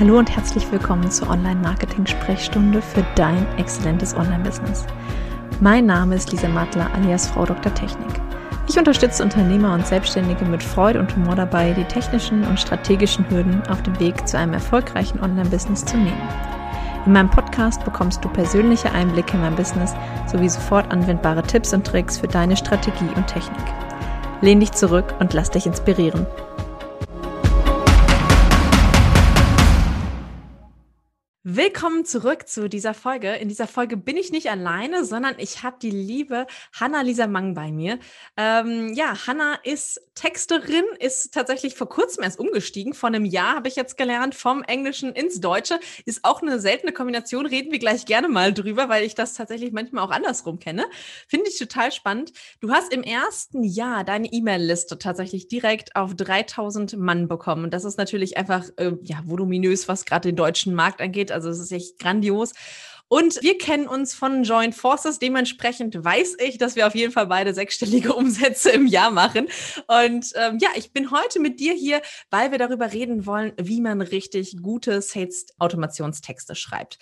Hallo und herzlich willkommen zur Online-Marketing-Sprechstunde für dein exzellentes Online-Business. Mein Name ist Lisa Mattler alias Frau Dr. Technik. Ich unterstütze Unternehmer und Selbstständige mit Freude und Humor dabei, die technischen und strategischen Hürden auf dem Weg zu einem erfolgreichen Online-Business zu nehmen. In meinem Podcast bekommst du persönliche Einblicke in mein Business sowie sofort anwendbare Tipps und Tricks für deine Strategie und Technik. Lehn dich zurück und lass dich inspirieren. Willkommen zurück zu dieser Folge. In dieser Folge bin ich nicht alleine, sondern ich habe die liebe Hanna-Lisa Mang bei mir. Ähm, ja, Hanna ist Texterin, ist tatsächlich vor kurzem erst umgestiegen. Vor einem Jahr habe ich jetzt gelernt, vom Englischen ins Deutsche. Ist auch eine seltene Kombination, reden wir gleich gerne mal drüber, weil ich das tatsächlich manchmal auch andersrum kenne. Finde ich total spannend. Du hast im ersten Jahr deine E-Mail-Liste tatsächlich direkt auf 3000 Mann bekommen. Und das ist natürlich einfach äh, ja, voluminös, was gerade den deutschen Markt angeht also es ist echt grandios. Und wir kennen uns von Joint Forces. Dementsprechend weiß ich, dass wir auf jeden Fall beide sechsstellige Umsätze im Jahr machen. Und ähm, ja, ich bin heute mit dir hier, weil wir darüber reden wollen, wie man richtig gute Sales-Automationstexte schreibt.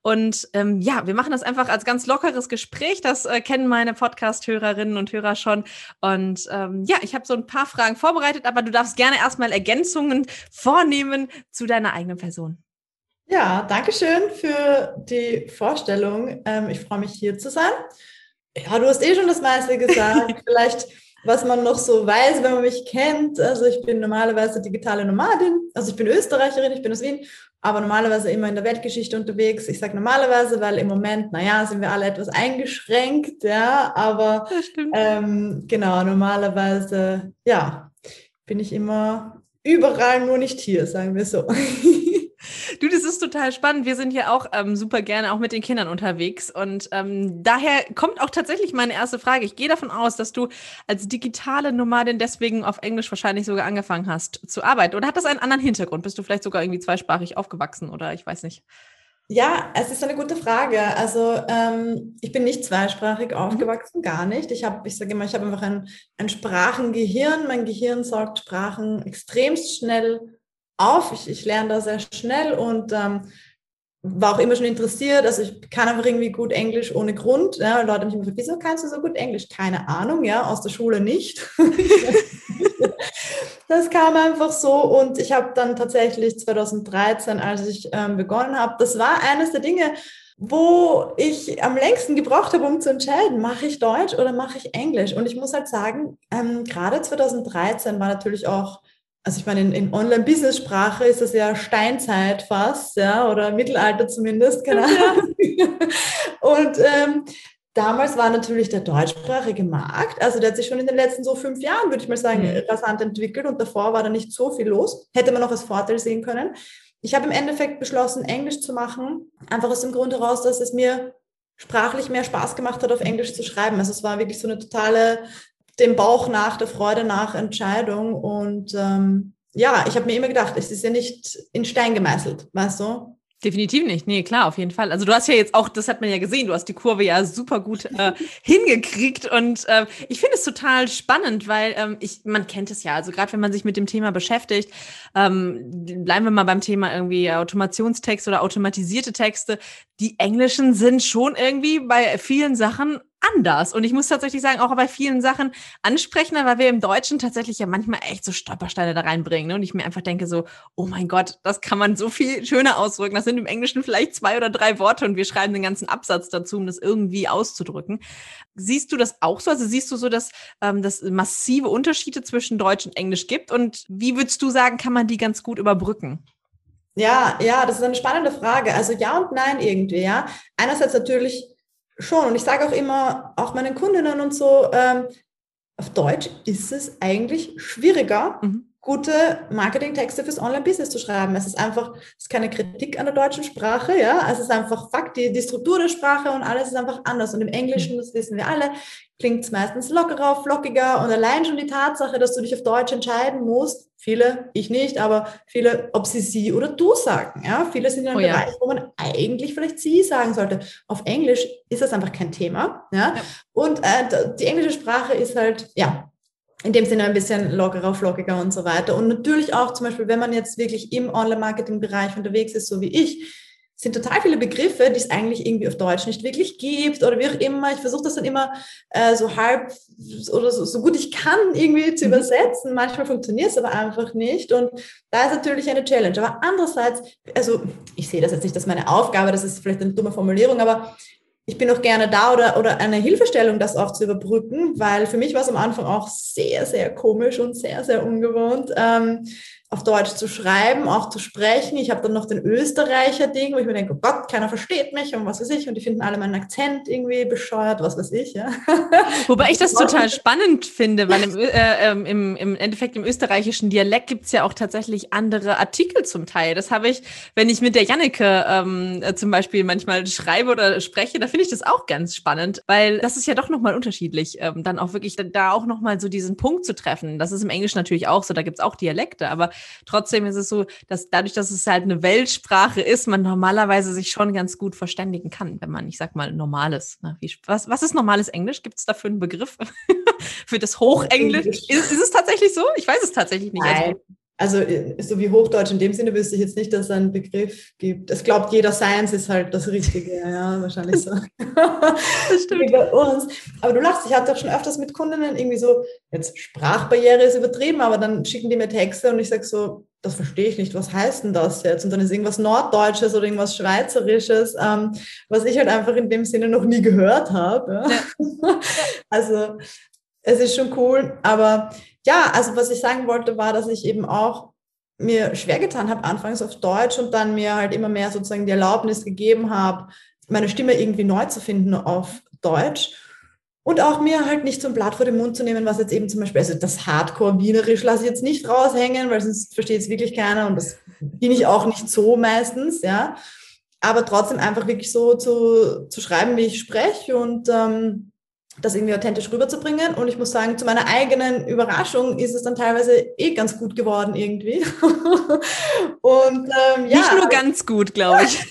Und ähm, ja, wir machen das einfach als ganz lockeres Gespräch. Das äh, kennen meine Podcast-Hörerinnen und Hörer schon. Und ähm, ja, ich habe so ein paar Fragen vorbereitet, aber du darfst gerne erstmal Ergänzungen vornehmen zu deiner eigenen Person. Ja, danke schön für die Vorstellung. Ähm, ich freue mich hier zu sein. Ja, du hast eh schon das meiste gesagt. Vielleicht, was man noch so weiß, wenn man mich kennt. Also ich bin normalerweise digitale Nomadin. Also ich bin Österreicherin, ich bin aus Wien, aber normalerweise immer in der Weltgeschichte unterwegs. Ich sage normalerweise, weil im Moment, naja, sind wir alle etwas eingeschränkt, ja, aber ähm, genau, normalerweise, ja, bin ich immer überall, nur nicht hier, sagen wir so. Du, das ist total spannend. Wir sind ja auch ähm, super gerne auch mit den Kindern unterwegs. Und ähm, daher kommt auch tatsächlich meine erste Frage. Ich gehe davon aus, dass du als digitale Nomadin deswegen auf Englisch wahrscheinlich sogar angefangen hast zu arbeiten. Oder hat das einen anderen Hintergrund? Bist du vielleicht sogar irgendwie zweisprachig aufgewachsen oder ich weiß nicht? Ja, es ist eine gute Frage. Also ähm, ich bin nicht zweisprachig mhm. aufgewachsen, gar nicht. Ich habe, ich sage immer, ich habe einfach ein, ein Sprachengehirn. Mein Gehirn saugt Sprachen extremst schnell auf. Ich, ich lerne da sehr schnell und ähm, war auch immer schon interessiert. Also ich kann einfach irgendwie gut Englisch ohne Grund. Ja, Leute mich immer gefragt, wieso kannst du so gut Englisch? Keine Ahnung, ja, aus der Schule nicht. das kam einfach so und ich habe dann tatsächlich 2013, als ich ähm, begonnen habe, das war eines der Dinge, wo ich am längsten gebraucht habe, um zu entscheiden, mache ich Deutsch oder mache ich Englisch? Und ich muss halt sagen, ähm, gerade 2013 war natürlich auch also ich meine, in, in Online-Business-Sprache ist das ja Steinzeit fast, ja, oder Mittelalter zumindest, keine Ahnung. Ja. Und ähm, damals war natürlich der deutschsprachige Markt, also der hat sich schon in den letzten so fünf Jahren, würde ich mal sagen, mhm. rasant entwickelt und davor war da nicht so viel los. Hätte man noch als Vorteil sehen können. Ich habe im Endeffekt beschlossen, Englisch zu machen, einfach aus dem Grund heraus, dass es mir sprachlich mehr Spaß gemacht hat, auf Englisch zu schreiben. Also es war wirklich so eine totale dem Bauch nach, der Freude nach Entscheidung. Und ähm, ja, ich habe mir immer gedacht, es ist ja nicht in Stein gemeißelt, weißt du? Definitiv nicht. Nee, klar, auf jeden Fall. Also du hast ja jetzt auch, das hat man ja gesehen, du hast die Kurve ja super gut äh, hingekriegt. Und äh, ich finde es total spannend, weil ähm, ich, man kennt es ja, also gerade wenn man sich mit dem Thema beschäftigt, ähm, bleiben wir mal beim Thema irgendwie Automationstexte oder automatisierte Texte. Die englischen sind schon irgendwie bei vielen Sachen anders. Und ich muss tatsächlich sagen, auch bei vielen Sachen ansprechender, weil wir im Deutschen tatsächlich ja manchmal echt so Stolpersteine da reinbringen. Ne? Und ich mir einfach denke so, oh mein Gott, das kann man so viel schöner ausdrücken. Das sind im Englischen vielleicht zwei oder drei Worte und wir schreiben den ganzen Absatz dazu, um das irgendwie auszudrücken. Siehst du das auch so? Also siehst du so, dass ähm, das massive Unterschiede zwischen Deutsch und Englisch gibt? Und wie würdest du sagen, kann man die ganz gut überbrücken? Ja, ja, das ist eine spannende Frage. Also ja und nein irgendwie, ja. Einerseits natürlich schon. Und ich sage auch immer, auch meinen Kundinnen und so, ähm, auf Deutsch ist es eigentlich schwieriger, mhm. Gute Marketingtexte fürs Online-Business zu schreiben. Es ist einfach, es ist keine Kritik an der deutschen Sprache, ja. Es ist einfach Fakt, die, die Struktur der Sprache und alles ist einfach anders. Und im Englischen, das wissen wir alle, klingt es meistens lockerer, flockiger und allein schon die Tatsache, dass du dich auf Deutsch entscheiden musst, viele, ich nicht, aber viele, ob sie sie oder du sagen. Ja? Viele sind in einem oh, Bereich, ja. wo man eigentlich vielleicht sie sagen sollte. Auf Englisch ist das einfach kein Thema. Ja? ja. Und äh, die englische Sprache ist halt, ja, in dem Sinne ein bisschen lockerer, flockiger und so weiter. Und natürlich auch zum Beispiel, wenn man jetzt wirklich im Online-Marketing-Bereich unterwegs ist, so wie ich, sind total viele Begriffe, die es eigentlich irgendwie auf Deutsch nicht wirklich gibt oder wie auch immer. Ich versuche das dann immer äh, so halb oder so, so, gut ich kann irgendwie zu mhm. übersetzen. Manchmal funktioniert es aber einfach nicht und da ist natürlich eine Challenge. Aber andererseits, also ich sehe das jetzt nicht als meine Aufgabe, das ist vielleicht eine dumme Formulierung, aber ich bin auch gerne da oder, oder eine Hilfestellung, das auch zu überbrücken, weil für mich war es am Anfang auch sehr, sehr komisch und sehr, sehr ungewohnt. Ähm, auf Deutsch zu schreiben, auch zu sprechen. Ich habe dann noch den Österreicher-Ding, wo ich mir denke, oh Gott, keiner versteht mich und was weiß ich. Und die finden alle meinen Akzent irgendwie bescheuert, was weiß ich. Ja. Wobei ich das total spannend finde, weil im, äh, ähm, im, im Endeffekt im österreichischen Dialekt gibt es ja auch tatsächlich andere Artikel zum Teil. Das habe ich, wenn ich mit der Janneke ähm, äh, zum Beispiel manchmal schreibe oder spreche, da finde ich das auch ganz spannend, weil das ist ja doch nochmal unterschiedlich, ähm, dann auch wirklich da auch nochmal so diesen Punkt zu treffen. Das ist im Englischen natürlich auch so, da gibt es auch Dialekte, aber trotzdem ist es so, dass dadurch, dass es halt eine Weltsprache ist, man normalerweise sich schon ganz gut verständigen kann, wenn man, ich sag mal, normales. Ne? Wie, was, was ist normales Englisch? Gibt es dafür einen Begriff für das Hochenglisch? Ist, ist, es tatsächlich so? Ich weiß es tatsächlich nicht. Also Nein. Also, also so wie Hochdeutsch in dem Sinne wüsste ich jetzt nicht, dass es einen Begriff gibt. Es glaubt jeder, Science ist halt das Richtige, ja, wahrscheinlich so. das stimmt. Wie bei uns. Aber du lachst, ich hatte auch schon öfters mit Kundinnen irgendwie so, jetzt Sprachbarriere ist übertrieben, aber dann schicken die mir Texte und ich sage so, das verstehe ich nicht, was heißt denn das jetzt? Und dann ist irgendwas Norddeutsches oder irgendwas Schweizerisches, ähm, was ich halt einfach in dem Sinne noch nie gehört habe. Ja. also es ist schon cool, aber ja, also was ich sagen wollte, war, dass ich eben auch mir schwer getan habe, anfangs auf Deutsch und dann mir halt immer mehr sozusagen die Erlaubnis gegeben habe, meine Stimme irgendwie neu zu finden auf Deutsch. Und auch mir halt nicht ein Blatt vor den Mund zu nehmen, was jetzt eben zum Beispiel, also das Hardcore-Wienerisch lasse ich jetzt nicht raushängen, weil sonst versteht es wirklich keiner und das bin ich auch nicht so meistens, ja. Aber trotzdem einfach wirklich so zu, zu schreiben, wie ich spreche und ähm, das irgendwie authentisch rüberzubringen. Und ich muss sagen, zu meiner eigenen Überraschung ist es dann teilweise eh ganz gut geworden irgendwie. und ähm, ja. Nicht nur ganz gut, glaube ich.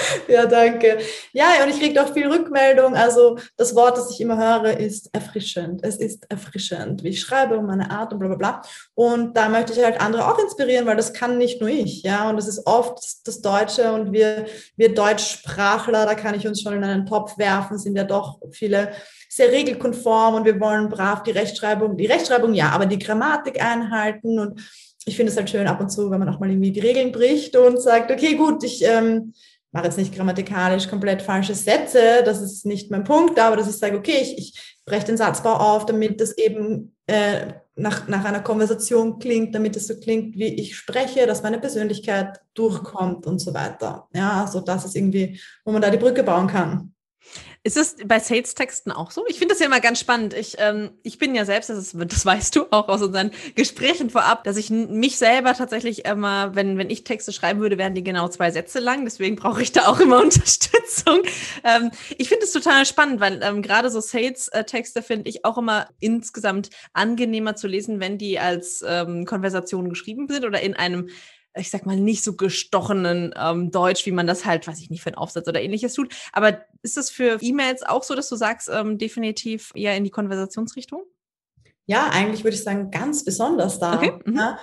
Ja, danke. Ja, und ich kriege auch viel Rückmeldung. Also das Wort, das ich immer höre, ist erfrischend. Es ist erfrischend, wie ich schreibe und meine Art und bla bla bla. Und da möchte ich halt andere auch inspirieren, weil das kann nicht nur ich. Ja, und das ist oft das Deutsche und wir, wir Deutschsprachler, da kann ich uns schon in einen Topf werfen, sind ja doch viele sehr regelkonform und wir wollen brav die Rechtschreibung, die Rechtschreibung ja, aber die Grammatik einhalten und ich finde es halt schön ab und zu, wenn man auch mal irgendwie die Regeln bricht und sagt, okay, gut, ich ähm, mache jetzt nicht grammatikalisch komplett falsche Sätze, das ist nicht mein Punkt, aber dass ich sage, okay, ich, ich breche den Satzbau auf, damit das eben äh, nach, nach einer Konversation klingt, damit es so klingt, wie ich spreche, dass meine Persönlichkeit durchkommt und so weiter. Ja, so also das ist irgendwie, wo man da die Brücke bauen kann. Ist es bei Sales-Texten auch so? Ich finde das ja immer ganz spannend. Ich, ähm, ich bin ja selbst, das, ist, das weißt du auch aus unseren Gesprächen vorab, dass ich mich selber tatsächlich immer, wenn, wenn ich Texte schreiben würde, wären die genau zwei Sätze lang. Deswegen brauche ich da auch immer Unterstützung. Ähm, ich finde es total spannend, weil ähm, gerade so Sales-Texte finde ich auch immer insgesamt angenehmer zu lesen, wenn die als ähm, Konversation geschrieben sind oder in einem ich sag mal, nicht so gestochenen ähm, Deutsch, wie man das halt, weiß ich nicht, für einen Aufsatz oder ähnliches tut. Aber ist das für E-Mails auch so, dass du sagst, ähm, definitiv eher in die Konversationsrichtung? Ja, eigentlich würde ich sagen, ganz besonders da. Okay. Mhm. Ja.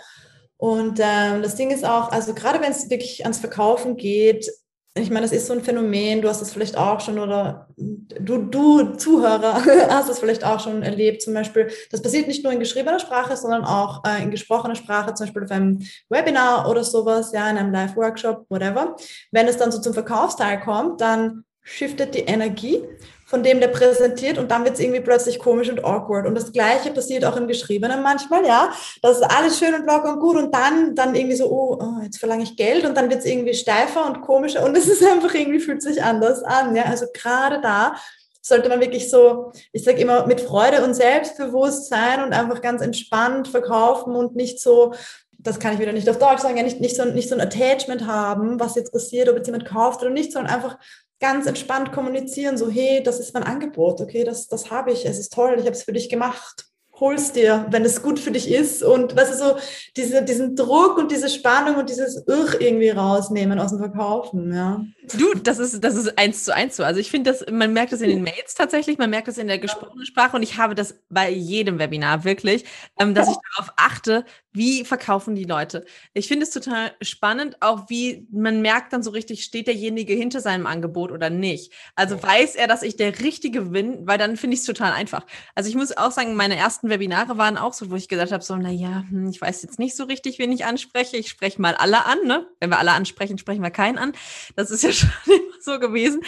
Und ähm, das Ding ist auch, also gerade wenn es wirklich ans Verkaufen geht, ich meine, das ist so ein Phänomen, du hast es vielleicht auch schon oder du, du Zuhörer hast es vielleicht auch schon erlebt. Zum Beispiel, das passiert nicht nur in geschriebener Sprache, sondern auch äh, in gesprochener Sprache, zum Beispiel auf einem Webinar oder sowas, ja, in einem Live-Workshop, whatever. Wenn es dann so zum Verkaufsteil kommt, dann shiftet die Energie von dem, der präsentiert und dann wird es irgendwie plötzlich komisch und awkward. Und das Gleiche passiert auch im Geschriebenen manchmal, ja. Das ist alles schön und locker und gut und dann, dann irgendwie so, oh, oh jetzt verlange ich Geld und dann wird es irgendwie steifer und komischer und es ist einfach irgendwie, fühlt sich anders an, ja. Also gerade da sollte man wirklich so, ich sage immer, mit Freude und Selbstbewusstsein und einfach ganz entspannt verkaufen und nicht so, das kann ich wieder nicht auf Deutsch sagen, ja, nicht, nicht, so, nicht so ein Attachment haben, was jetzt passiert, ob jetzt jemand kauft oder nicht, sondern einfach ganz entspannt kommunizieren, so hey, das ist mein Angebot, okay, das, das habe ich, es ist toll, ich habe es für dich gemacht. holst dir, wenn es gut für dich ist und was ist so diese, diesen Druck und diese Spannung und dieses Irr irgendwie rausnehmen aus dem Verkaufen, ja. Du, das ist, das ist eins zu eins so. Also ich finde, dass man merkt das in den Mails tatsächlich, man merkt das in der gesprochenen Sprache und ich habe das bei jedem Webinar wirklich, ähm, dass ich darauf achte, wie verkaufen die Leute. Ich finde es total spannend, auch wie man merkt dann so richtig, steht derjenige hinter seinem Angebot oder nicht. Also weiß er, dass ich der Richtige bin, weil dann finde ich es total einfach. Also ich muss auch sagen, meine ersten Webinare waren auch so, wo ich gesagt habe, so, na ja, hm, ich weiß jetzt nicht so richtig, wen ich anspreche. Ich spreche mal alle an, ne? Wenn wir alle ansprechen, sprechen wir keinen an. Das ist ja schon immer so gewesen.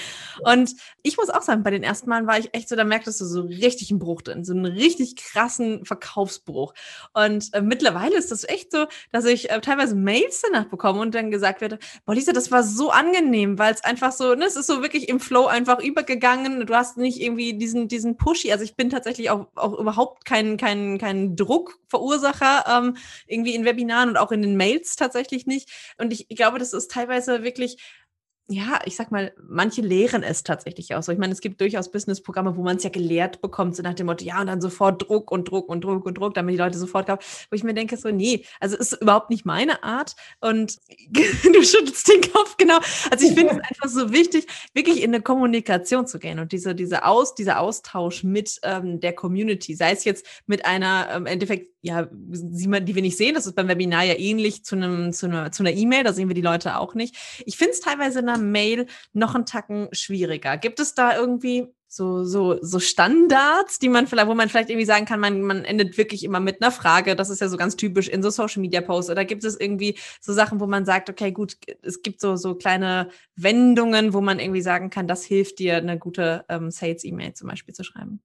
Und ich muss auch sagen, bei den ersten Malen war ich echt so, da merktest du so richtig einen Bruch drin, so einen richtig krassen Verkaufsbruch. Und äh, mittlerweile ist das echt so, dass ich äh, teilweise Mails danach bekomme und dann gesagt werde, boah, Lisa, das war so angenehm, weil es einfach so, ne, es ist so wirklich im Flow einfach übergegangen. Du hast nicht irgendwie diesen, diesen Pushy. Also ich bin tatsächlich auch, auch überhaupt kein, kein, kein Druckverursacher ähm, irgendwie in Webinaren und auch in den Mails tatsächlich nicht. Und ich, ich glaube, das ist teilweise wirklich ja, ich sag mal, manche lehren es tatsächlich auch so. Ich meine, es gibt durchaus Businessprogramme, wo man es ja gelehrt bekommt, so nach dem Motto, ja, und dann sofort Druck und Druck und Druck und Druck, damit die Leute sofort kaufen. Wo ich mir denke, so, nee, also ist überhaupt nicht meine Art. Und du schüttelst den Kopf, genau. Also ich finde es einfach so wichtig, wirklich in eine Kommunikation zu gehen und diese, diese Aus, dieser Austausch mit ähm, der Community, sei es jetzt mit einer, ähm, im Endeffekt, ja, die wir nicht sehen, das ist beim Webinar ja ähnlich zu einem, zu einer, zu einer E-Mail, da sehen wir die Leute auch nicht. Ich finde es teilweise einer Mail noch einen Tacken schwieriger. Gibt es da irgendwie so, so, so Standards, die man vielleicht, wo man vielleicht irgendwie sagen kann, man, man endet wirklich immer mit einer Frage. Das ist ja so ganz typisch in so Social Media Posts. Oder gibt es irgendwie so Sachen, wo man sagt, okay, gut, es gibt so, so kleine Wendungen, wo man irgendwie sagen kann, das hilft dir, eine gute ähm, Sales-E-Mail zum Beispiel zu schreiben?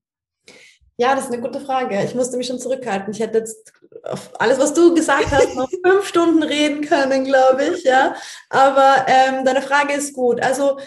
Ja, das ist eine gute Frage. Ich musste mich schon zurückhalten. Ich hätte jetzt auf alles, was du gesagt hast, noch fünf Stunden reden können, glaube ich. Ja, aber ähm, deine Frage ist gut. Also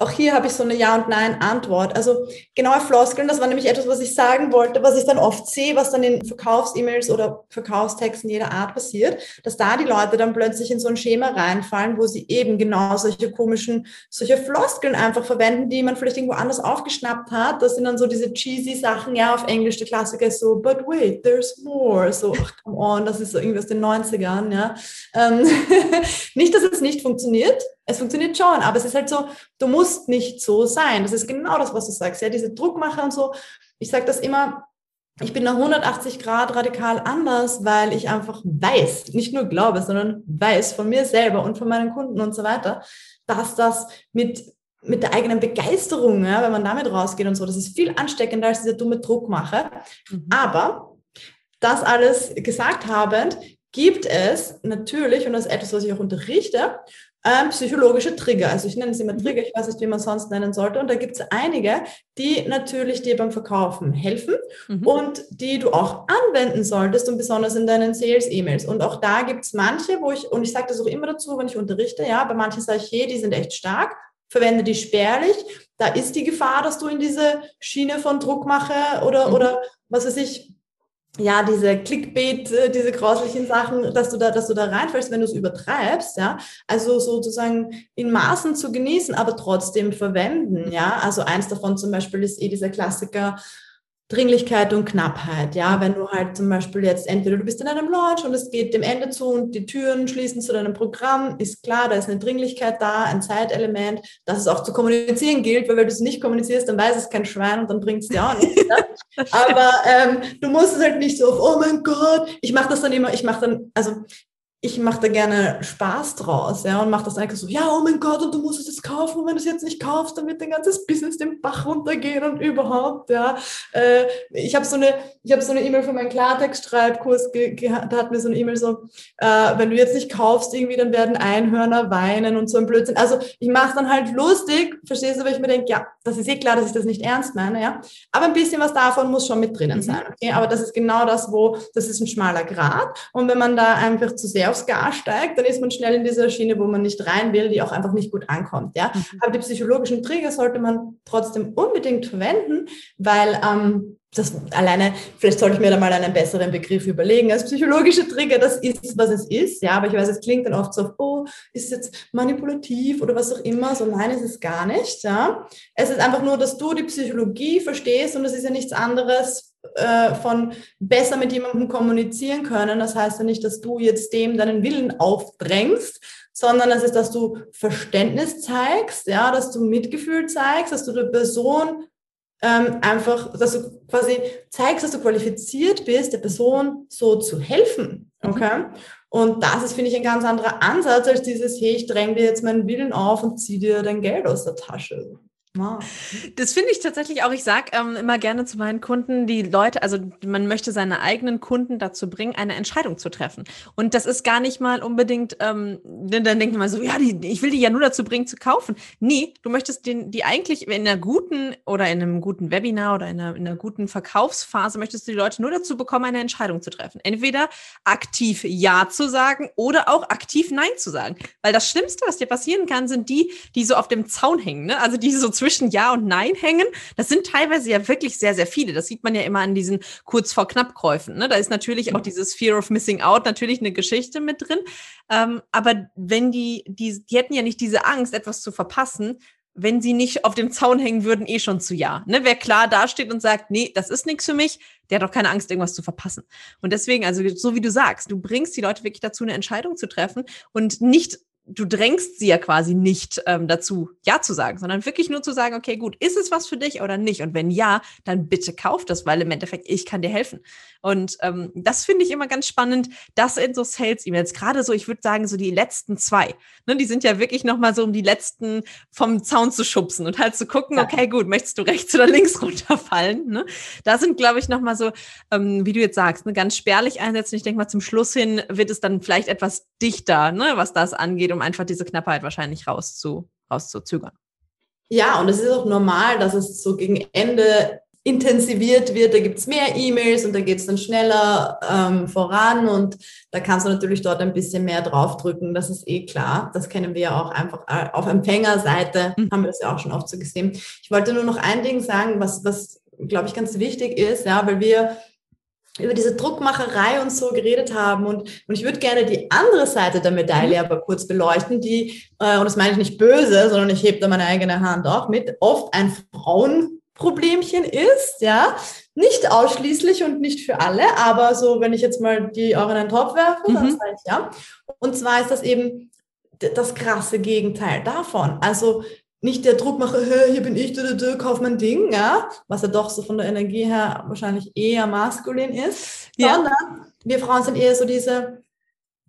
auch hier habe ich so eine Ja- und Nein-Antwort. Also genaue Floskeln, das war nämlich etwas, was ich sagen wollte, was ich dann oft sehe, was dann in Verkaufs-E-Mails oder Verkaufstexten jeder Art passiert, dass da die Leute dann plötzlich in so ein Schema reinfallen, wo sie eben genau solche komischen, solche Floskeln einfach verwenden, die man vielleicht irgendwo anders aufgeschnappt hat. Das sind dann so diese cheesy Sachen, ja, auf Englisch, der Klassiker ist so, but wait, there's more. So, ach, come on, das ist so irgendwie aus den 90ern, ja. Ähm, nicht, dass es nicht funktioniert, es funktioniert schon, aber es ist halt so, du musst nicht so sein. Das ist genau das, was du sagst. Ja, diese Druckmacher und so. Ich sage das immer, ich bin da 180 Grad radikal anders, weil ich einfach weiß, nicht nur glaube, sondern weiß von mir selber und von meinen Kunden und so weiter, dass das mit mit der eigenen Begeisterung, ja, wenn man damit rausgeht und so, das ist viel ansteckender als dieser dumme Druckmache. Mhm. Aber das alles gesagt habend, gibt es natürlich, und das ist etwas, was ich auch unterrichte, ähm, psychologische Trigger. Also ich nenne es immer mhm. Trigger, ich weiß nicht, wie man es sonst nennen sollte. Und da gibt es einige, die natürlich dir beim Verkaufen helfen mhm. und die du auch anwenden solltest und besonders in deinen Sales-E-Mails. Und auch da gibt es manche, wo ich, und ich sage das auch immer dazu, wenn ich unterrichte, ja, bei manchen sage ich, hey, die sind echt stark, verwende die spärlich. Da ist die Gefahr, dass du in diese Schiene von Druckmache oder, mhm. oder was weiß ich, ja, diese Clickbait, äh, diese grauslichen Sachen, dass du da, dass du da reinfällst, wenn du es übertreibst, ja. Also sozusagen in Maßen zu genießen, aber trotzdem verwenden, ja. Also eins davon zum Beispiel ist eh dieser Klassiker, Dringlichkeit und Knappheit. Ja, wenn du halt zum Beispiel jetzt entweder du bist in einem Launch und es geht dem Ende zu und die Türen schließen zu deinem Programm, ist klar, da ist eine Dringlichkeit da, ein Zeitelement, dass es auch zu kommunizieren gilt, weil wenn du es nicht kommunizierst, dann weiß es kein Schwein und dann bringt es dir auch nichts. Aber ähm, du musst es halt nicht so auf, oh mein Gott, ich mache das dann immer, ich mache dann, also ich mache da gerne Spaß draus, ja, und mache das einfach so, ja, oh mein Gott, und du musst es jetzt kaufen, und wenn du es jetzt nicht kaufst, dann wird dein ganzes Business den Bach runtergehen und überhaupt, ja. Äh, ich habe so eine, ich habe so eine E-Mail für meinen Klartext-Schreibkurs, da hat mir so eine E-Mail so, äh, wenn du jetzt nicht kaufst, irgendwie, dann werden Einhörner weinen und so ein Blödsinn. Also ich mache dann halt lustig, verstehst du, weil ich mir denke, ja, das ist eh klar, dass ich das nicht ernst meine, ja. Aber ein bisschen was davon muss schon mit drinnen mhm. sein, okay. Aber das ist genau das, wo, das ist ein schmaler Grad. Und wenn man da einfach zu sehr aufs Gas steigt, dann ist man schnell in dieser Schiene, wo man nicht rein will, die auch einfach nicht gut ankommt. Ja? Mhm. Aber die psychologischen Trigger sollte man trotzdem unbedingt verwenden, weil ähm, das alleine, vielleicht sollte ich mir da mal einen besseren Begriff überlegen. Als psychologische Trigger, das ist, was es ist. Ja, aber ich weiß, es klingt dann oft so, oh, ist es jetzt manipulativ oder was auch immer. So, nein, ist es gar nicht. Ja, es ist einfach nur, dass du die Psychologie verstehst und es ist ja nichts anderes äh, von besser mit jemandem kommunizieren können. Das heißt ja nicht, dass du jetzt dem deinen Willen aufdrängst, sondern es ist, dass du Verständnis zeigst, ja, dass du Mitgefühl zeigst, dass du der Person ähm, einfach, dass du quasi zeigst, dass du qualifiziert bist, der Person so zu helfen. Mhm. Okay? Und das ist, finde ich, ein ganz anderer Ansatz als dieses, hey, ich dränge dir jetzt meinen Willen auf und zieh dir dein Geld aus der Tasche. Wow. Das finde ich tatsächlich auch. Ich sage ähm, immer gerne zu meinen Kunden, die Leute, also man möchte seine eigenen Kunden dazu bringen, eine Entscheidung zu treffen. Und das ist gar nicht mal unbedingt, ähm, dann denkt man so, ja, die, ich will die ja nur dazu bringen, zu kaufen. Nee, du möchtest den, die eigentlich in einer guten oder in einem guten Webinar oder in einer, in einer guten Verkaufsphase möchtest du die Leute nur dazu bekommen, eine Entscheidung zu treffen. Entweder aktiv Ja zu sagen oder auch aktiv Nein zu sagen. Weil das Schlimmste, was dir passieren kann, sind die, die so auf dem Zaun hängen, ne? Also die so zwischen Ja und Nein hängen. Das sind teilweise ja wirklich sehr, sehr viele. Das sieht man ja immer an diesen kurz vor knapp Käufen. Ne? Da ist natürlich auch dieses Fear of Missing Out natürlich eine Geschichte mit drin. Ähm, aber wenn die, die, die hätten ja nicht diese Angst, etwas zu verpassen, wenn sie nicht auf dem Zaun hängen würden, eh schon zu ja. Ne? Wer klar dasteht und sagt, nee, das ist nichts für mich, der hat doch keine Angst, irgendwas zu verpassen. Und deswegen, also so wie du sagst, du bringst die Leute wirklich dazu, eine Entscheidung zu treffen und nicht du drängst sie ja quasi nicht ähm, dazu, Ja zu sagen, sondern wirklich nur zu sagen, okay, gut, ist es was für dich oder nicht? Und wenn ja, dann bitte kauf das, weil im Endeffekt ich kann dir helfen. Und ähm, das finde ich immer ganz spannend, das in so Sales-E-Mails, gerade so, ich würde sagen, so die letzten zwei, ne, die sind ja wirklich nochmal so, um die letzten vom Zaun zu schubsen und halt zu gucken, ja. okay, gut, möchtest du rechts oder links runterfallen? Ne? Da sind, glaube ich, nochmal so, ähm, wie du jetzt sagst, ne, ganz spärlich einsetzen. Ich denke mal, zum Schluss hin wird es dann vielleicht etwas dichter, ne, was das angeht, um einfach diese Knappheit wahrscheinlich rauszu, rauszuzögern. Ja, und es ist auch normal, dass es so gegen Ende intensiviert wird, da gibt es mehr E-Mails und da geht es dann schneller ähm, voran und da kannst du natürlich dort ein bisschen mehr draufdrücken, das ist eh klar. Das kennen wir ja auch einfach äh, auf Empfängerseite, mhm. haben wir das ja auch schon oft so gesehen. Ich wollte nur noch ein Ding sagen, was, was glaube ich, ganz wichtig ist, ja, weil wir über diese Druckmacherei und so geredet haben. Und, und ich würde gerne die andere Seite der Medaille mhm. aber kurz beleuchten, die, äh, und das meine ich nicht böse, sondern ich hebe da meine eigene Hand auch mit, oft ein Frauenproblemchen ist, ja. Nicht ausschließlich und nicht für alle, aber so, wenn ich jetzt mal die auch in einen Topf werfe, mhm. dann sage ich ja. Und zwar ist das eben das krasse Gegenteil davon. Also nicht der Druckmacher, hier bin ich, du, du, kauf mein Ding, ja, was ja doch so von der Energie her wahrscheinlich eher maskulin ist, ja. sondern wir Frauen sind eher so diese,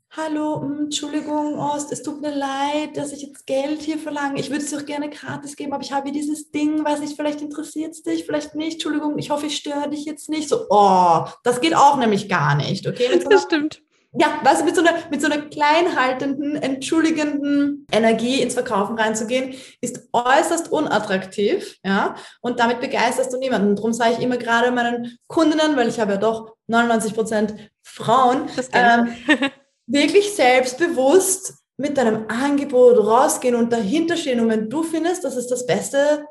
hallo, hm, Entschuldigung, Ost, es tut mir leid, dass ich jetzt Geld hier verlange. Ich würde es dir auch gerne gratis geben, aber ich habe hier dieses Ding, weiß nicht, vielleicht interessiert es dich, vielleicht nicht. Entschuldigung, ich hoffe, ich störe dich jetzt nicht. So, oh, das geht auch nämlich gar nicht, okay? das stimmt ja, du, mit so einer, mit so einer kleinhaltenden, entschuldigenden Energie ins Verkaufen reinzugehen, ist äußerst unattraktiv, ja, und damit begeisterst du niemanden. Darum sage ich immer gerade meinen Kundinnen, weil ich habe ja doch 99 Prozent Frauen, ähm, wirklich selbstbewusst mit deinem Angebot rausgehen und dahinter stehen. Und wenn du findest, das ist das Beste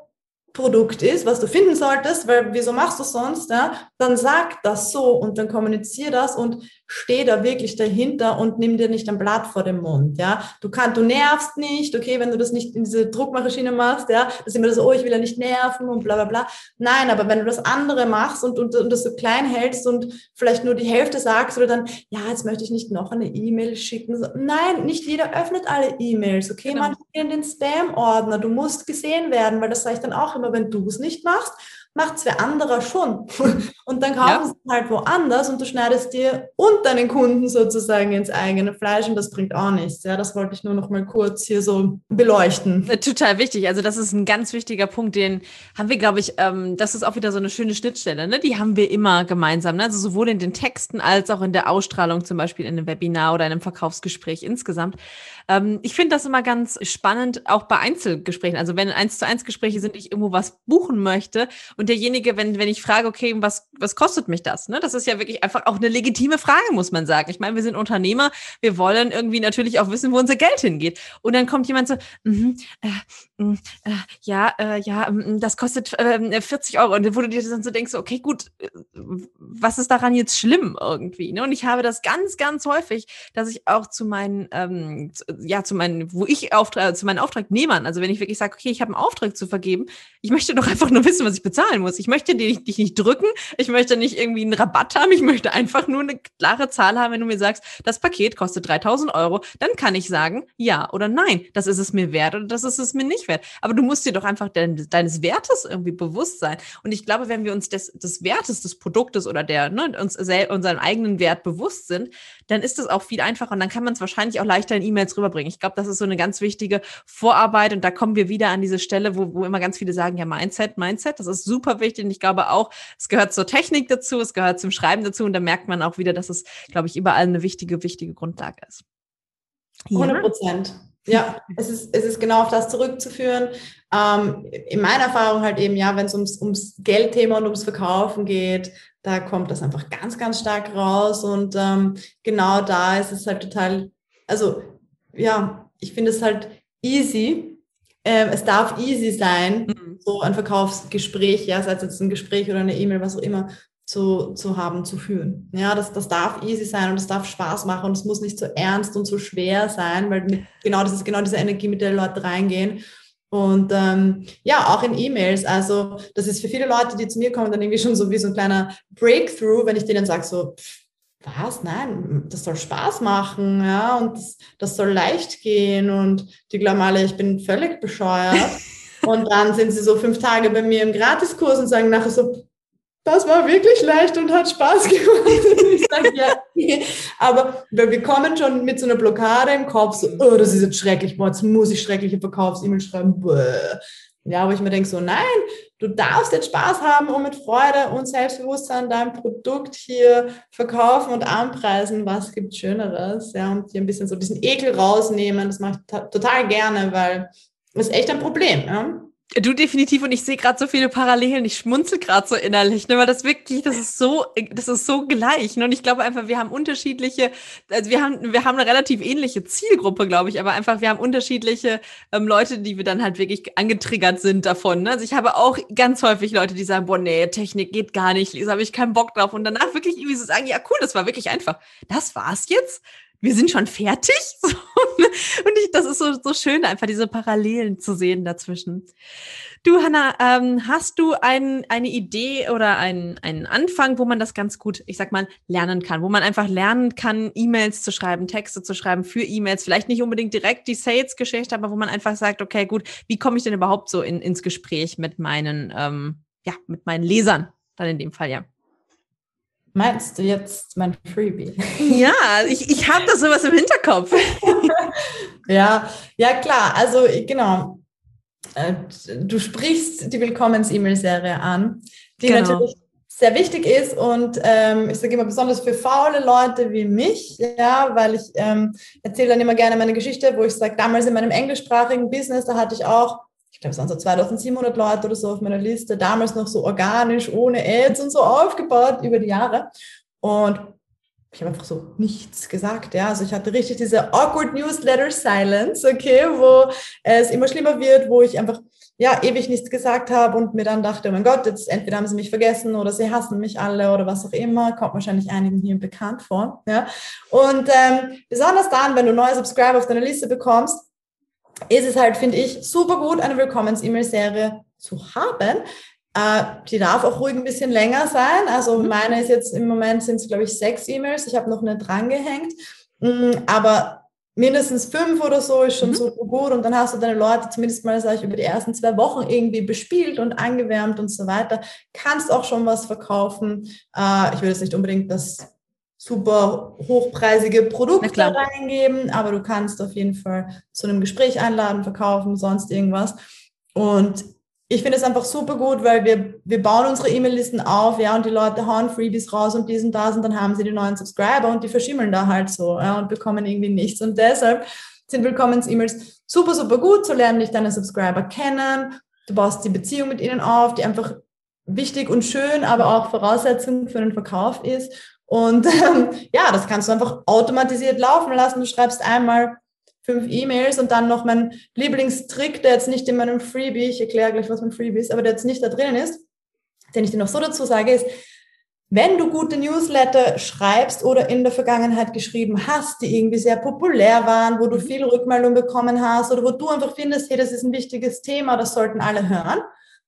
Produkt ist, was du finden solltest, weil wieso machst du sonst, ja? Dann sag das so und dann kommunizier das und steh da wirklich dahinter und nimm dir nicht ein Blatt vor den Mund, ja. Du kannst, du nervst nicht, okay, wenn du das nicht in diese Druckmaschine machst, ja, das ist immer so, oh, ich will ja nicht nerven und bla bla bla. Nein, aber wenn du das andere machst und, und, und das so klein hältst und vielleicht nur die Hälfte sagst oder dann, ja, jetzt möchte ich nicht noch eine E-Mail schicken. Nein, nicht jeder öffnet alle E-Mails, okay? Genau. Manche in den Spam-Ordner. Du musst gesehen werden, weil das sage ich dann auch immer, wenn du es nicht machst, macht es wer anderer schon. Und dann kaufen ja. sie halt woanders und du schneidest dir und deinen Kunden sozusagen ins eigene Fleisch und das bringt auch nichts. Ja, das wollte ich nur noch mal kurz hier so beleuchten. Äh, total wichtig. Also das ist ein ganz wichtiger Punkt, den haben wir, glaube ich, ähm, das ist auch wieder so eine schöne Schnittstelle. Ne? Die haben wir immer gemeinsam. Ne? Also sowohl in den Texten als auch in der Ausstrahlung, zum Beispiel in einem Webinar oder in einem Verkaufsgespräch insgesamt. Ähm, ich finde das immer ganz spannend, auch bei Einzelgesprächen. Also wenn eins zu eins Gespräche sind, ich irgendwo was buchen möchte und derjenige, wenn, wenn ich frage, okay, was, was kostet mich das? Ne? Das ist ja wirklich einfach auch eine legitime Frage, muss man sagen. Ich meine, wir sind Unternehmer, wir wollen irgendwie natürlich auch wissen, wo unser Geld hingeht. Und dann kommt jemand so, mm, äh, mm, äh, ja, äh, ja, mm, das kostet 40 ähm, Euro. Und wo du dir dann so denkst, okay, gut, äh, was ist daran jetzt schlimm irgendwie? Ne? Und ich habe das ganz, ganz häufig, dass ich auch zu meinen ähm, ja, zu meinen, wo ich Auftrag, zu meinen Auftragnehmern, also wenn ich wirklich sage, okay, ich habe einen Auftrag zu vergeben, ich möchte doch einfach nur wissen, was ich bezahle. zahlen muss. Ich möchte dich, dich nicht drücken, ich möchte nicht irgendwie einen Rabatt haben, ich möchte einfach nur eine klare Zahl haben, wenn du mir sagst, das Paket kostet 3000 Euro, dann kann ich sagen, ja oder nein, das ist es mir wert oder das ist es mir nicht wert. Aber du musst dir doch einfach de deines Wertes irgendwie bewusst sein. Und ich glaube, wenn wir uns des, des Wertes des Produktes oder der, ne, uns unseren eigenen Wert bewusst sind, dann ist es auch viel einfacher und dann kann man es wahrscheinlich auch leichter in E-Mails rüberbringen. Ich glaube, das ist so eine ganz wichtige Vorarbeit und da kommen wir wieder an diese Stelle, wo, wo immer ganz viele sagen, ja, Mindset, Mindset, das ist super wichtig und ich glaube auch, es gehört zur Technik dazu, es gehört zum Schreiben dazu und da merkt man auch wieder, dass es, glaube ich, überall eine wichtige, wichtige Grundlage ist. 100 Prozent. Ja, es ist, es ist genau auf das zurückzuführen. Ähm, in meiner Erfahrung halt eben, ja, wenn es ums, ums Geldthema und ums Verkaufen geht, da kommt das einfach ganz, ganz stark raus. Und ähm, genau da ist es halt total, also ja, ich finde es halt easy. Ähm, es darf easy sein, mhm. so ein Verkaufsgespräch, ja, sei es jetzt ein Gespräch oder eine E-Mail, was auch immer, zu, zu haben, zu führen. Ja, das, das darf easy sein und es darf Spaß machen und es muss nicht so ernst und so schwer sein, weil mit, genau das ist genau diese Energie, mit der Leute reingehen. Und ähm, ja, auch in E-Mails. Also das ist für viele Leute, die zu mir kommen, dann irgendwie schon so wie so ein kleiner Breakthrough, wenn ich denen sage so, was? Nein, das soll Spaß machen, ja, und das, das soll leicht gehen und die glauben alle, ich bin völlig bescheuert. und dann sind sie so fünf Tage bei mir im Gratiskurs und sagen nachher so, das war wirklich leicht und hat Spaß gemacht. ich sage, ja, aber wir kommen schon mit so einer Blockade im Kopf, so, oh, das ist jetzt schrecklich, boah, jetzt muss ich schreckliche Verkaufs-E-Mail schreiben. Bäh. Ja, wo ich mir denke, so, nein, du darfst jetzt Spaß haben und mit Freude und Selbstbewusstsein dein Produkt hier verkaufen und anpreisen. Was gibt Schöneres? Ja, und hier ein bisschen so diesen Ekel rausnehmen. Das mache ich total gerne, weil das ist echt ein Problem. Ja? Du definitiv und ich sehe gerade so viele Parallelen. Ich schmunzel gerade so innerlich, ne, weil das wirklich, das ist so, das ist so gleich. Ne? Und ich glaube einfach, wir haben unterschiedliche, also wir haben, wir haben eine relativ ähnliche Zielgruppe, glaube ich, aber einfach, wir haben unterschiedliche ähm, Leute, die wir dann halt wirklich angetriggert sind davon. Ne? Also ich habe auch ganz häufig Leute, die sagen, boah, nee, Technik geht gar nicht, Lisa, habe ich keinen Bock drauf. Und danach wirklich irgendwie so sagen, ja, cool, das war wirklich einfach. Das war's jetzt? Wir sind schon fertig. und ich, das ist so, so schön, einfach diese Parallelen zu sehen dazwischen. Du, Hanna, ähm, hast du ein, eine Idee oder einen, einen Anfang, wo man das ganz gut, ich sag mal, lernen kann, wo man einfach lernen kann, E-Mails zu schreiben, Texte zu schreiben für E-Mails, vielleicht nicht unbedingt direkt die Sales-Geschichte, aber wo man einfach sagt, okay, gut, wie komme ich denn überhaupt so in, ins Gespräch mit meinen, ähm, ja, mit meinen Lesern, dann in dem Fall, ja. Meinst du jetzt mein Freebie? Ja, ich, ich habe da sowas im Hinterkopf. ja, ja klar. Also genau. Äh, du sprichst die Willkommens-E-Mail-Serie an, die genau. natürlich sehr wichtig ist und ähm, ich sage immer besonders für faule Leute wie mich, ja, weil ich ähm, erzähle dann immer gerne meine Geschichte, wo ich sage, damals in meinem englischsprachigen Business, da hatte ich auch ich glaube, es waren so 2700 Leute oder so auf meiner Liste, damals noch so organisch, ohne Ads und so aufgebaut über die Jahre. Und ich habe einfach so nichts gesagt, ja. Also ich hatte richtig diese awkward Newsletter Silence, okay, wo es immer schlimmer wird, wo ich einfach ja ewig nichts gesagt habe und mir dann dachte, oh mein Gott, jetzt entweder haben sie mich vergessen oder sie hassen mich alle oder was auch immer, kommt wahrscheinlich einigen hier bekannt vor, ja. Und ähm, besonders dann, wenn du neue Subscriber auf deiner Liste bekommst, ist es halt, finde ich, super gut, eine Willkommens-E-Mail-Serie zu haben. Äh, die darf auch ruhig ein bisschen länger sein. Also mhm. meine ist jetzt im Moment sind es, glaube ich, sechs E-Mails. Ich habe noch eine drangehängt. Mm, aber mindestens fünf oder so ist schon mhm. super gut. Und dann hast du deine Leute zumindest mal, sage ich, über die ersten zwei Wochen irgendwie bespielt und angewärmt und so weiter. Kannst auch schon was verkaufen. Äh, ich will jetzt nicht unbedingt das super hochpreisige Produkte reingeben, aber du kannst auf jeden Fall zu einem Gespräch einladen, verkaufen, sonst irgendwas. Und ich finde es einfach super gut, weil wir, wir bauen unsere E-Mail-Listen auf, ja, und die Leute hauen Freebies raus und diesen da sind, dann haben sie die neuen Subscriber und die verschimmeln da halt so, ja, und bekommen irgendwie nichts. Und deshalb sind Willkommens-E-Mails super, super gut. So lernen dich deine Subscriber kennen. Du baust die Beziehung mit ihnen auf, die einfach wichtig und schön, aber auch Voraussetzung für einen Verkauf ist. Und ähm, ja, das kannst du einfach automatisiert laufen lassen. Du schreibst einmal fünf E-Mails und dann noch mein Lieblingstrick, der jetzt nicht in meinem Freebie, ich erkläre gleich, was mein Freebie ist, aber der jetzt nicht da drinnen ist, den ich dir noch so dazu sage, ist, wenn du gute Newsletter schreibst oder in der Vergangenheit geschrieben hast, die irgendwie sehr populär waren, wo du viel Rückmeldung bekommen hast oder wo du einfach findest, hey, das ist ein wichtiges Thema, das sollten alle hören,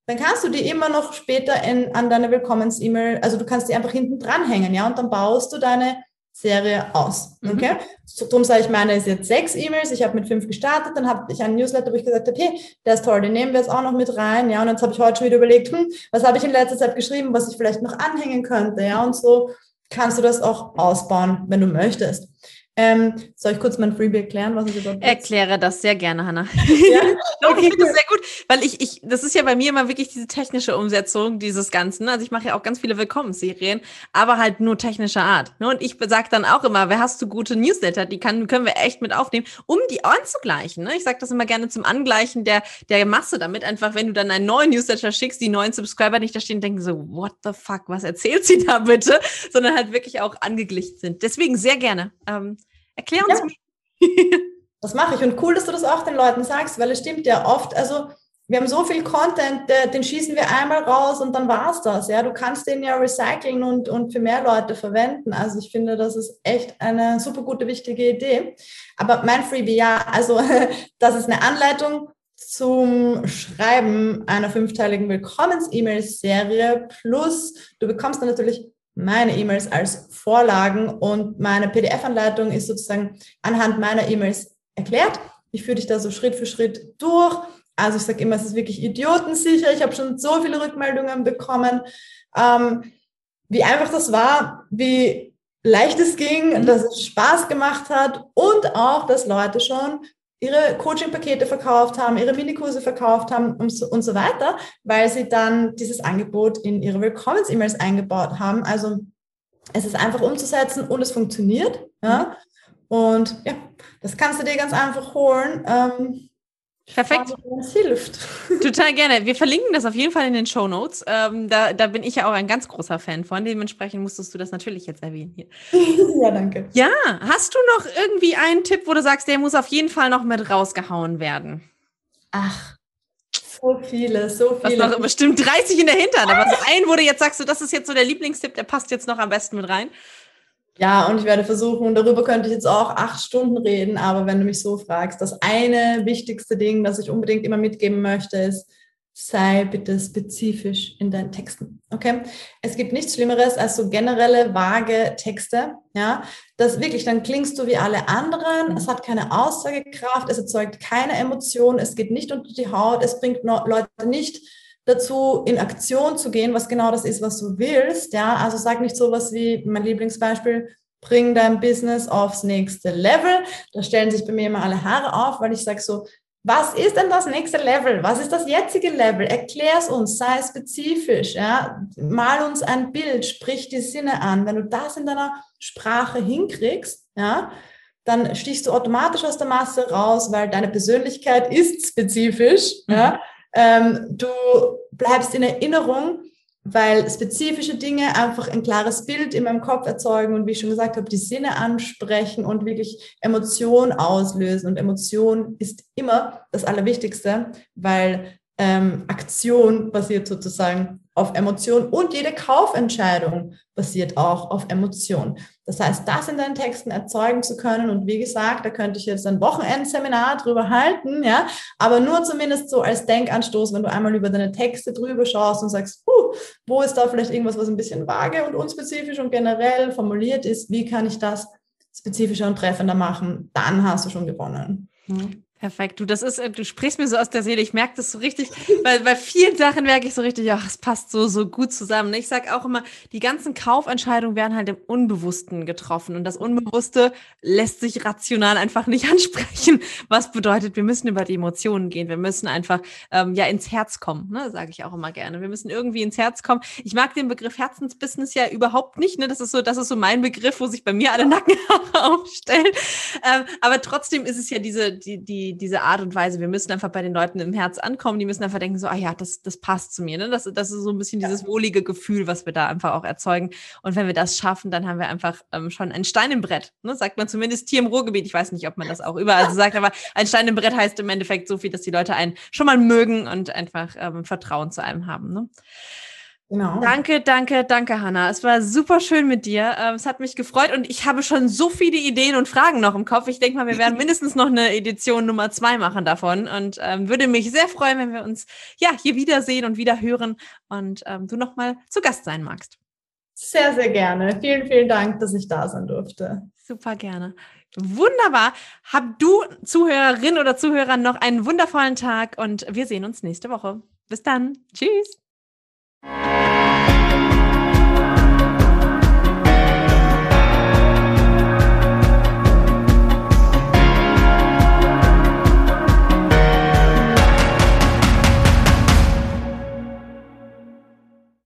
dann kannst du die immer noch später in, an deine Willkommens-E-Mail, also du kannst die einfach hinten dranhängen, ja, und dann baust du deine Serie aus. Mhm. Okay? Mhm. So, darum sage ich, meine ist jetzt sechs E-Mails. Ich habe mit fünf gestartet, dann habe ich einen Newsletter, wo ich gesagt habe, hey, der ist toll, den nehmen wir jetzt auch noch mit rein. Ja, und jetzt habe ich heute schon wieder überlegt, hm, was habe ich in letzter Zeit geschrieben, was ich vielleicht noch anhängen könnte. Ja, und so kannst du das auch ausbauen, wenn du möchtest. Ähm, soll ich kurz mein Freebie erklären, was es überhaupt ist? Erkläre das sehr gerne, Hanna. Ja? okay. Ich finde das sehr gut, weil ich, ich, das ist ja bei mir immer wirklich diese technische Umsetzung dieses Ganzen. Also ich mache ja auch ganz viele Willkommensserien, aber halt nur technischer Art. Ne? Und ich sage dann auch immer, wer hast du gute Newsletter, die kann, können wir echt mit aufnehmen, um die anzugleichen. Ne? Ich sage das immer gerne zum Angleichen der, der Masse, damit einfach, wenn du dann einen neuen Newsletter schickst, die neuen Subscriber nicht da stehen und denken so, what the fuck, was erzählt sie da bitte? Sondern halt wirklich auch angeglichen sind. Deswegen sehr gerne. Ähm, Erklär uns ja. Das mache ich. Und cool, dass du das auch den Leuten sagst, weil es stimmt ja oft, also wir haben so viel Content, den schießen wir einmal raus und dann war es das. Ja, du kannst den ja recyceln und, und für mehr Leute verwenden. Also ich finde, das ist echt eine super gute, wichtige Idee. Aber mein Freebie, ja, also das ist eine Anleitung zum Schreiben einer fünfteiligen Willkommens-E-Mail-Serie. Plus, du bekommst dann natürlich meine E-Mails als Vorlagen und meine PDF-Anleitung ist sozusagen anhand meiner E-Mails erklärt. Ich führe dich da so Schritt für Schritt durch. Also ich sage immer, es ist wirklich idiotensicher. Ich habe schon so viele Rückmeldungen bekommen, ähm, wie einfach das war, wie leicht es ging, dass es Spaß gemacht hat und auch, dass Leute schon ihre Coaching-Pakete verkauft haben, ihre Minikurse verkauft haben und so, und so weiter, weil sie dann dieses Angebot in ihre Willkommens-E-Mails eingebaut haben. Also es ist einfach umzusetzen und es funktioniert. Ja? Und ja, das kannst du dir ganz einfach holen. Ähm, Perfekt. Es hilft. Total gerne. Wir verlinken das auf jeden Fall in den Show Notes. Ähm, da, da bin ich ja auch ein ganz großer Fan von. Dementsprechend musstest du das natürlich jetzt erwähnen hier. ja, danke. Ja, hast du noch irgendwie einen Tipp, wo du sagst, der muss auf jeden Fall noch mit rausgehauen werden? Ach, so viele, so viele. Was noch bestimmt 30 in der Hintern, aber so ein, wo du jetzt sagst, du, das ist jetzt so der Lieblingstipp, der passt jetzt noch am besten mit rein. Ja, und ich werde versuchen, darüber könnte ich jetzt auch acht Stunden reden, aber wenn du mich so fragst, das eine wichtigste Ding, das ich unbedingt immer mitgeben möchte, ist, sei bitte spezifisch in deinen Texten. Okay? Es gibt nichts Schlimmeres als so generelle, vage Texte. Ja, das wirklich, dann klingst du wie alle anderen. Es hat keine Aussagekraft. Es erzeugt keine Emotion. Es geht nicht unter die Haut. Es bringt Leute nicht dazu, in Aktion zu gehen, was genau das ist, was du willst. Ja, also sag nicht sowas wie mein Lieblingsbeispiel, bring dein Business aufs nächste Level. Da stellen sich bei mir immer alle Haare auf, weil ich sage so, was ist denn das nächste Level? Was ist das jetzige Level? Erklär es uns, sei spezifisch, ja. Mal uns ein Bild, sprich die Sinne an. Wenn du das in deiner Sprache hinkriegst, ja, dann stichst du automatisch aus der Masse raus, weil deine Persönlichkeit ist spezifisch, mhm. ja. Ähm, du bleibst in Erinnerung, weil spezifische Dinge einfach ein klares Bild in meinem Kopf erzeugen und wie ich schon gesagt habe, die Sinne ansprechen und wirklich Emotion auslösen. Und Emotion ist immer das Allerwichtigste, weil ähm, Aktion basiert sozusagen auf Emotion und jede Kaufentscheidung basiert auch auf Emotion. Das heißt, das in deinen Texten erzeugen zu können und wie gesagt, da könnte ich jetzt ein Wochenendseminar drüber halten, ja, aber nur zumindest so als Denkanstoß, wenn du einmal über deine Texte drüber schaust und sagst, uh, wo ist da vielleicht irgendwas, was ein bisschen vage und unspezifisch und generell formuliert ist, wie kann ich das spezifischer und treffender machen, dann hast du schon gewonnen. Mhm. Perfekt. Du, das ist, äh, du sprichst mir so aus der Seele. Ich merke das so richtig, weil bei vielen Sachen merke ich so richtig, ach, es passt so, so gut zusammen. Ich sage auch immer, die ganzen Kaufentscheidungen werden halt im Unbewussten getroffen. Und das Unbewusste lässt sich rational einfach nicht ansprechen. Was bedeutet, wir müssen über die Emotionen gehen. Wir müssen einfach ähm, ja ins Herz kommen, ne? sage ich auch immer gerne. Wir müssen irgendwie ins Herz kommen. Ich mag den Begriff Herzensbusiness ja überhaupt nicht. Ne? Das ist so, das ist so mein Begriff, wo sich bei mir alle Nackenhaare aufstellen. Ähm, aber trotzdem ist es ja diese, die, die diese Art und Weise, wir müssen einfach bei den Leuten im Herz ankommen, die müssen einfach denken, so, ah ja, das, das passt zu mir. Ne? Das, das ist so ein bisschen ja. dieses wohlige Gefühl, was wir da einfach auch erzeugen. Und wenn wir das schaffen, dann haben wir einfach ähm, schon ein Stein im Brett. Ne? Sagt man zumindest hier im Ruhrgebiet. Ich weiß nicht, ob man das auch überall so sagt, aber ein Stein im Brett heißt im Endeffekt so viel, dass die Leute einen schon mal mögen und einfach ähm, Vertrauen zu einem haben. Ne? Genau. Danke, danke, danke, Hanna. Es war super schön mit dir. Ähm, es hat mich gefreut und ich habe schon so viele Ideen und Fragen noch im Kopf. Ich denke mal, wir werden mindestens noch eine Edition Nummer zwei machen davon und ähm, würde mich sehr freuen, wenn wir uns ja hier wiedersehen und wieder hören und ähm, du nochmal zu Gast sein magst. Sehr, sehr gerne. Vielen, vielen Dank, dass ich da sein durfte. Super gerne. Wunderbar. Hab du, Zuhörerin oder Zuhörer, noch einen wundervollen Tag und wir sehen uns nächste Woche. Bis dann. Tschüss.